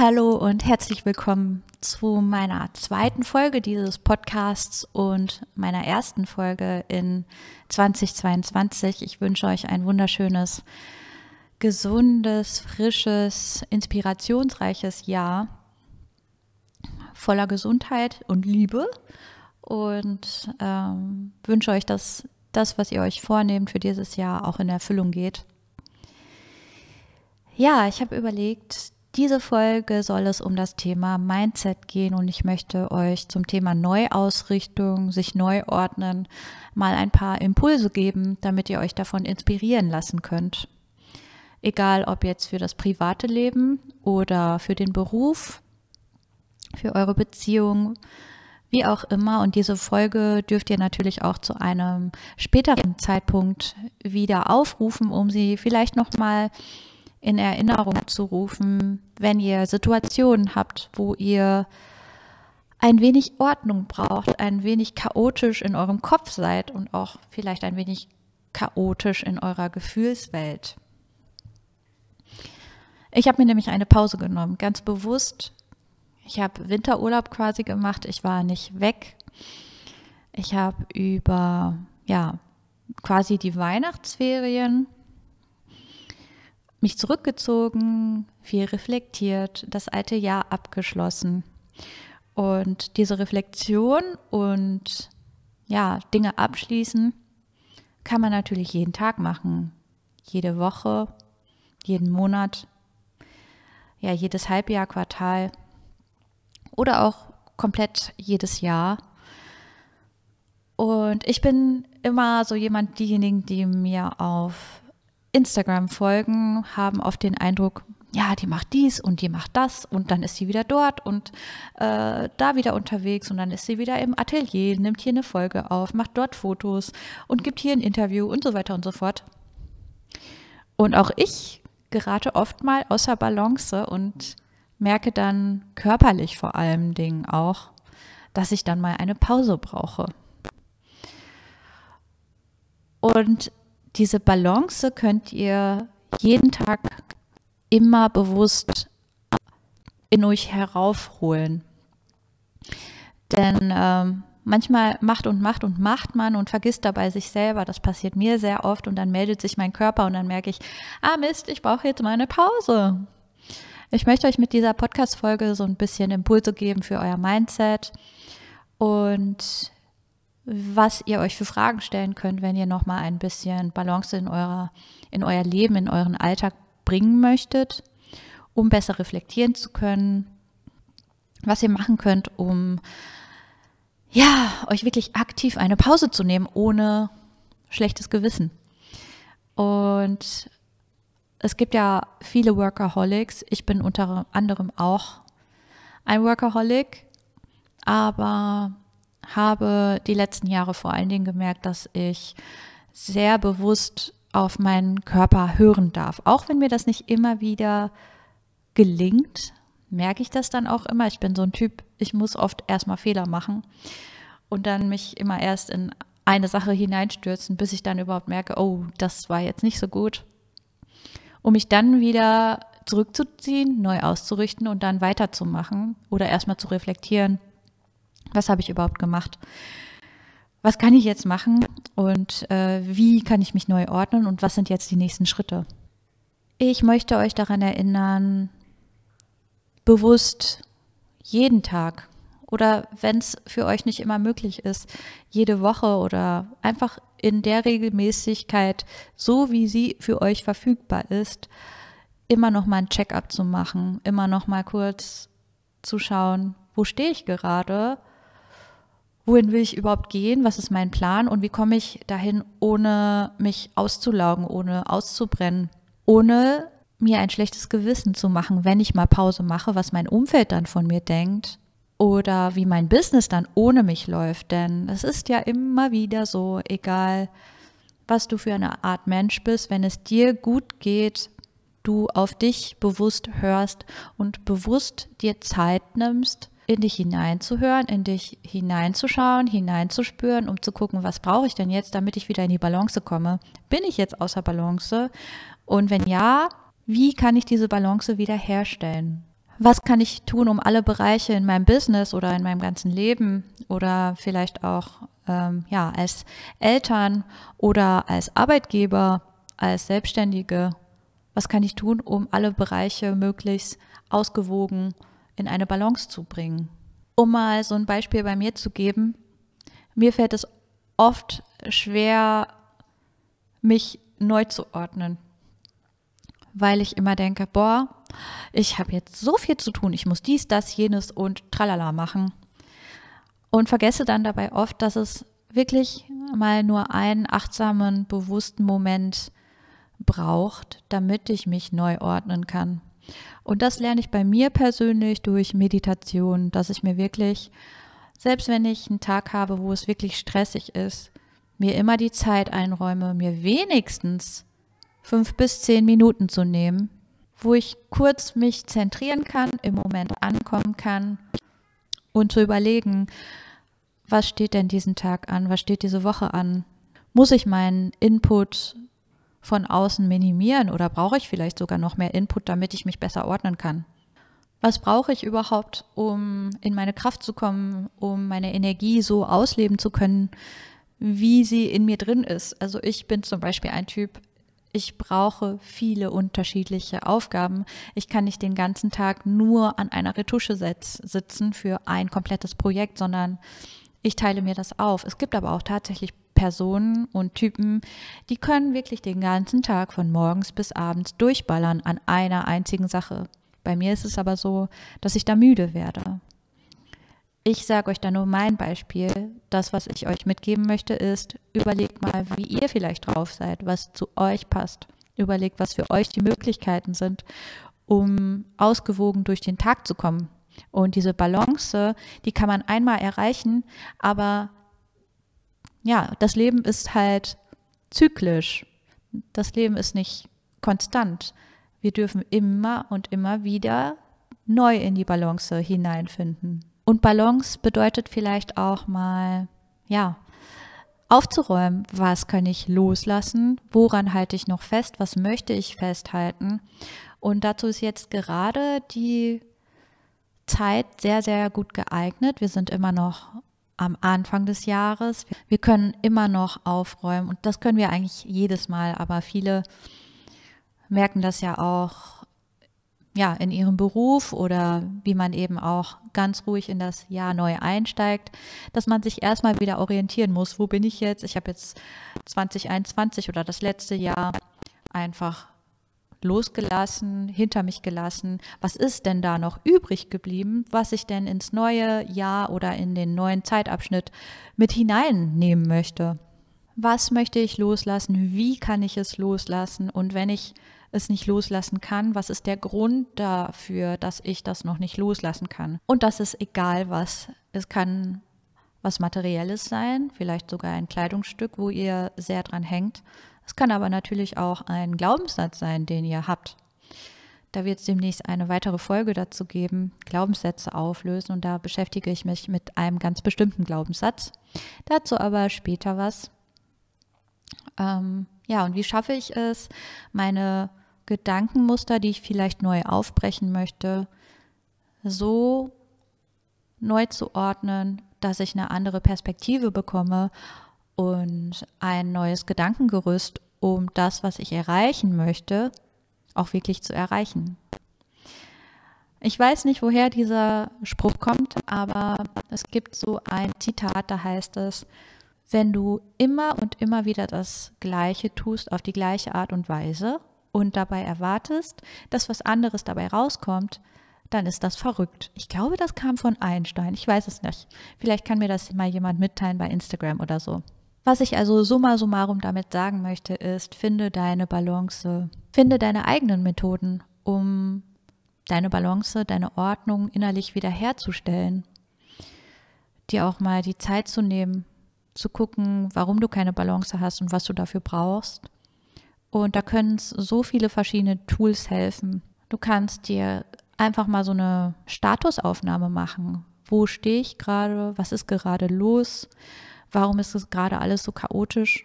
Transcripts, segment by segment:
Hallo und herzlich willkommen zu meiner zweiten Folge dieses Podcasts und meiner ersten Folge in 2022. Ich wünsche euch ein wunderschönes, gesundes, frisches, inspirationsreiches Jahr voller Gesundheit und Liebe und ähm, wünsche euch, dass das, was ihr euch vornehmt für dieses Jahr, auch in Erfüllung geht. Ja, ich habe überlegt, diese Folge soll es um das Thema Mindset gehen und ich möchte euch zum Thema Neuausrichtung, sich neu ordnen, mal ein paar Impulse geben, damit ihr euch davon inspirieren lassen könnt. Egal ob jetzt für das private Leben oder für den Beruf, für eure Beziehung, wie auch immer. Und diese Folge dürft ihr natürlich auch zu einem späteren Zeitpunkt wieder aufrufen, um sie vielleicht nochmal in Erinnerung zu rufen, wenn ihr Situationen habt, wo ihr ein wenig Ordnung braucht, ein wenig chaotisch in eurem Kopf seid und auch vielleicht ein wenig chaotisch in eurer Gefühlswelt. Ich habe mir nämlich eine Pause genommen, ganz bewusst. Ich habe Winterurlaub quasi gemacht. Ich war nicht weg. Ich habe über ja quasi die Weihnachtsferien mich zurückgezogen, viel reflektiert, das alte Jahr abgeschlossen. Und diese Reflexion und ja, Dinge abschließen kann man natürlich jeden Tag machen, jede Woche, jeden Monat, ja, jedes Halbjahr, Quartal oder auch komplett jedes Jahr. Und ich bin immer so jemand, diejenigen, die mir auf Instagram folgen, haben oft den Eindruck, ja, die macht dies und die macht das und dann ist sie wieder dort und äh, da wieder unterwegs und dann ist sie wieder im Atelier, nimmt hier eine Folge auf, macht dort Fotos und gibt hier ein Interview und so weiter und so fort. Und auch ich gerate oft mal außer Balance und merke dann körperlich vor allem Dingen auch, dass ich dann mal eine Pause brauche. Und diese Balance könnt ihr jeden Tag immer bewusst in euch heraufholen. Denn ähm, manchmal macht und macht und macht man und vergisst dabei sich selber. Das passiert mir sehr oft und dann meldet sich mein Körper und dann merke ich, ah Mist, ich brauche jetzt mal eine Pause. Ich möchte euch mit dieser Podcast-Folge so ein bisschen Impulse geben für euer Mindset und was ihr euch für Fragen stellen könnt, wenn ihr nochmal ein bisschen Balance in, eurer, in euer Leben, in euren Alltag bringen möchtet, um besser reflektieren zu können, was ihr machen könnt, um ja, euch wirklich aktiv eine Pause zu nehmen, ohne schlechtes Gewissen. Und es gibt ja viele Workaholics. Ich bin unter anderem auch ein Workaholic, aber habe die letzten Jahre vor allen Dingen gemerkt, dass ich sehr bewusst auf meinen Körper hören darf. Auch wenn mir das nicht immer wieder gelingt, merke ich das dann auch immer. Ich bin so ein Typ, ich muss oft erstmal Fehler machen und dann mich immer erst in eine Sache hineinstürzen, bis ich dann überhaupt merke, oh, das war jetzt nicht so gut. Um mich dann wieder zurückzuziehen, neu auszurichten und dann weiterzumachen oder erstmal zu reflektieren, was habe ich überhaupt gemacht? Was kann ich jetzt machen und äh, wie kann ich mich neu ordnen und was sind jetzt die nächsten Schritte? Ich möchte euch daran erinnern, bewusst jeden Tag oder wenn es für euch nicht immer möglich ist, jede Woche oder einfach in der Regelmäßigkeit, so wie sie für euch verfügbar ist, immer noch mal ein Check-up zu machen, immer noch mal kurz zu schauen, wo stehe ich gerade wohin will ich überhaupt gehen, was ist mein Plan? Und wie komme ich dahin, ohne mich auszulaugen, ohne auszubrennen, ohne mir ein schlechtes Gewissen zu machen, wenn ich mal Pause mache, was mein Umfeld dann von mir denkt? Oder wie mein Business dann ohne mich läuft. Denn es ist ja immer wieder so, egal was du für eine Art Mensch bist, wenn es dir gut geht, du auf dich bewusst hörst und bewusst dir Zeit nimmst, in dich hineinzuhören, in dich hineinzuschauen, hineinzuspüren, um zu gucken, was brauche ich denn jetzt, damit ich wieder in die Balance komme? Bin ich jetzt außer Balance? Und wenn ja, wie kann ich diese Balance wieder herstellen? Was kann ich tun, um alle Bereiche in meinem Business oder in meinem ganzen Leben oder vielleicht auch ähm, ja, als Eltern oder als Arbeitgeber, als Selbstständige, was kann ich tun, um alle Bereiche möglichst ausgewogen in eine Balance zu bringen? Um mal so ein Beispiel bei mir zu geben, mir fällt es oft schwer, mich neu zu ordnen, weil ich immer denke, boah, ich habe jetzt so viel zu tun, ich muss dies, das, jenes und tralala machen und vergesse dann dabei oft, dass es wirklich mal nur einen achtsamen, bewussten Moment braucht, damit ich mich neu ordnen kann. Und das lerne ich bei mir persönlich durch Meditation, dass ich mir wirklich, selbst wenn ich einen Tag habe, wo es wirklich stressig ist, mir immer die Zeit einräume, mir wenigstens fünf bis zehn Minuten zu nehmen, wo ich kurz mich zentrieren kann, im Moment ankommen kann und zu überlegen, was steht denn diesen Tag an, was steht diese Woche an? Muss ich meinen Input von außen minimieren oder brauche ich vielleicht sogar noch mehr Input, damit ich mich besser ordnen kann? Was brauche ich überhaupt, um in meine Kraft zu kommen, um meine Energie so ausleben zu können, wie sie in mir drin ist? Also ich bin zum Beispiel ein Typ, ich brauche viele unterschiedliche Aufgaben. Ich kann nicht den ganzen Tag nur an einer Retusche sitzen für ein komplettes Projekt, sondern ich teile mir das auf. Es gibt aber auch tatsächlich Personen und Typen, die können wirklich den ganzen Tag von morgens bis abends durchballern an einer einzigen Sache. Bei mir ist es aber so, dass ich da müde werde. Ich sage euch da nur mein Beispiel. Das, was ich euch mitgeben möchte, ist, überlegt mal, wie ihr vielleicht drauf seid, was zu euch passt. Überlegt, was für euch die Möglichkeiten sind, um ausgewogen durch den Tag zu kommen. Und diese Balance, die kann man einmal erreichen, aber ja, das Leben ist halt zyklisch. Das Leben ist nicht konstant. Wir dürfen immer und immer wieder neu in die Balance hineinfinden. Und Balance bedeutet vielleicht auch mal, ja, aufzuräumen, was kann ich loslassen, woran halte ich noch fest, was möchte ich festhalten. Und dazu ist jetzt gerade die Zeit sehr, sehr gut geeignet. Wir sind immer noch am Anfang des Jahres. Wir können immer noch aufräumen und das können wir eigentlich jedes Mal, aber viele merken das ja auch ja, in ihrem Beruf oder wie man eben auch ganz ruhig in das Jahr neu einsteigt, dass man sich erstmal wieder orientieren muss. Wo bin ich jetzt? Ich habe jetzt 2021 oder das letzte Jahr einfach losgelassen, hinter mich gelassen. Was ist denn da noch übrig geblieben, was ich denn ins neue Jahr oder in den neuen Zeitabschnitt mit hineinnehmen möchte? Was möchte ich loslassen? Wie kann ich es loslassen? Und wenn ich es nicht loslassen kann, was ist der Grund dafür, dass ich das noch nicht loslassen kann? Und das ist egal was. Es kann was Materielles sein, vielleicht sogar ein Kleidungsstück, wo ihr sehr dran hängt. Es kann aber natürlich auch ein Glaubenssatz sein, den ihr habt. Da wird es demnächst eine weitere Folge dazu geben, Glaubenssätze auflösen und da beschäftige ich mich mit einem ganz bestimmten Glaubenssatz. Dazu aber später was. Ähm, ja, und wie schaffe ich es, meine Gedankenmuster, die ich vielleicht neu aufbrechen möchte, so neu zu ordnen, dass ich eine andere Perspektive bekomme und ein neues Gedankengerüst, um das, was ich erreichen möchte, auch wirklich zu erreichen. Ich weiß nicht, woher dieser Spruch kommt, aber es gibt so ein Zitat, da heißt es, wenn du immer und immer wieder das Gleiche tust auf die gleiche Art und Weise und dabei erwartest, dass was anderes dabei rauskommt, dann ist das verrückt. Ich glaube, das kam von Einstein. Ich weiß es nicht. Vielleicht kann mir das mal jemand mitteilen bei Instagram oder so. Was ich also summa summarum damit sagen möchte, ist, finde deine Balance, finde deine eigenen Methoden, um deine Balance, deine Ordnung innerlich wiederherzustellen. Dir auch mal die Zeit zu nehmen, zu gucken, warum du keine Balance hast und was du dafür brauchst. Und da können so viele verschiedene Tools helfen. Du kannst dir einfach mal so eine Statusaufnahme machen. Wo stehe ich gerade? Was ist gerade los? Warum ist es gerade alles so chaotisch?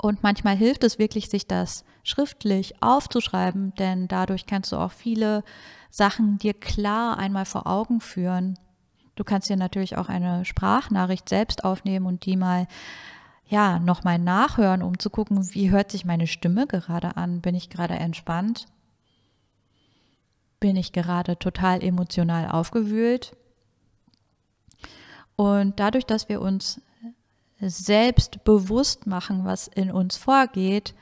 Und manchmal hilft es wirklich, sich das schriftlich aufzuschreiben, denn dadurch kannst du auch viele Sachen dir klar einmal vor Augen führen. Du kannst dir natürlich auch eine Sprachnachricht selbst aufnehmen und die mal ja, nochmal nachhören, um zu gucken, wie hört sich meine Stimme gerade an? Bin ich gerade entspannt? Bin ich gerade total emotional aufgewühlt? Und dadurch, dass wir uns selbst bewusst machen, was in uns vorgeht,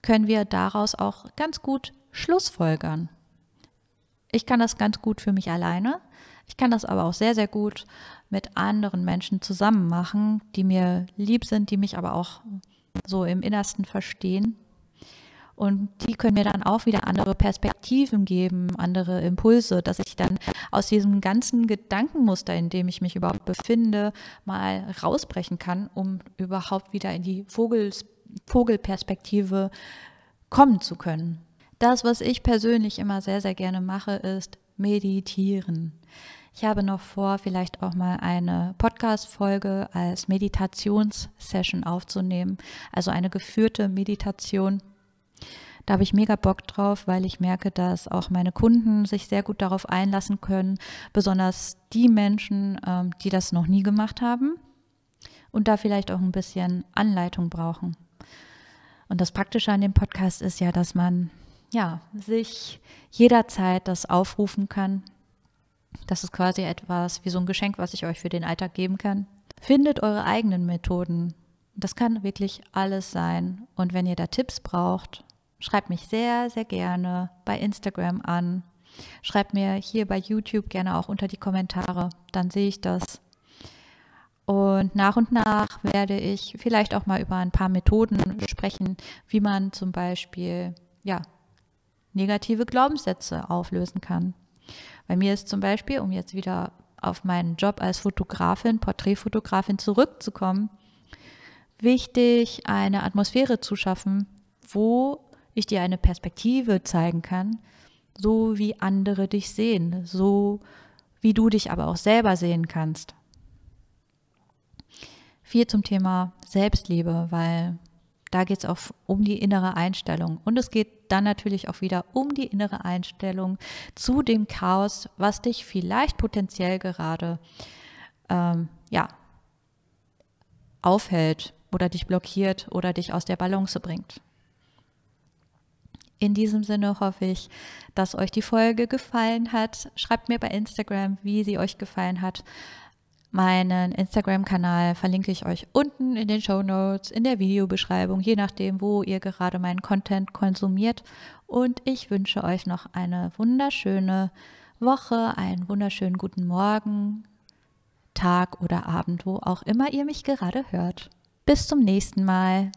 können wir daraus auch ganz gut Schlussfolgern. Ich kann das ganz gut für mich alleine. Ich kann das aber auch sehr, sehr gut mit anderen Menschen zusammen machen, die mir lieb sind, die mich aber auch so im Innersten verstehen. Und die können mir dann auch wieder andere Perspektiven geben, andere Impulse, dass ich dann aus diesem ganzen Gedankenmuster, in dem ich mich überhaupt befinde, mal rausbrechen kann, um überhaupt wieder in die Vogels, Vogelperspektive kommen zu können. Das, was ich persönlich immer sehr, sehr gerne mache, ist meditieren. Ich habe noch vor, vielleicht auch mal eine Podcast-Folge als Meditationssession aufzunehmen, also eine geführte Meditation da habe ich mega Bock drauf, weil ich merke, dass auch meine Kunden sich sehr gut darauf einlassen können, besonders die Menschen, ähm, die das noch nie gemacht haben und da vielleicht auch ein bisschen Anleitung brauchen. Und das Praktische an dem Podcast ist ja, dass man ja sich jederzeit das aufrufen kann. Das ist quasi etwas wie so ein Geschenk, was ich euch für den Alltag geben kann. Findet eure eigenen Methoden. Das kann wirklich alles sein. Und wenn ihr da Tipps braucht, Schreibt mich sehr, sehr gerne bei Instagram an. Schreibt mir hier bei YouTube gerne auch unter die Kommentare, dann sehe ich das. Und nach und nach werde ich vielleicht auch mal über ein paar Methoden sprechen, wie man zum Beispiel ja, negative Glaubenssätze auflösen kann. Bei mir ist zum Beispiel, um jetzt wieder auf meinen Job als Fotografin, Porträtfotografin zurückzukommen, wichtig, eine Atmosphäre zu schaffen, wo ich dir eine Perspektive zeigen kann, so wie andere dich sehen, so wie du dich aber auch selber sehen kannst. Viel zum Thema Selbstliebe, weil da geht es auch um die innere Einstellung. Und es geht dann natürlich auch wieder um die innere Einstellung zu dem Chaos, was dich vielleicht potenziell gerade ähm, ja, aufhält oder dich blockiert oder dich aus der Balance bringt. In diesem Sinne hoffe ich, dass euch die Folge gefallen hat. Schreibt mir bei Instagram, wie sie euch gefallen hat. Meinen Instagram-Kanal verlinke ich euch unten in den Show Notes, in der Videobeschreibung, je nachdem, wo ihr gerade meinen Content konsumiert. Und ich wünsche euch noch eine wunderschöne Woche, einen wunderschönen guten Morgen, Tag oder Abend, wo auch immer ihr mich gerade hört. Bis zum nächsten Mal.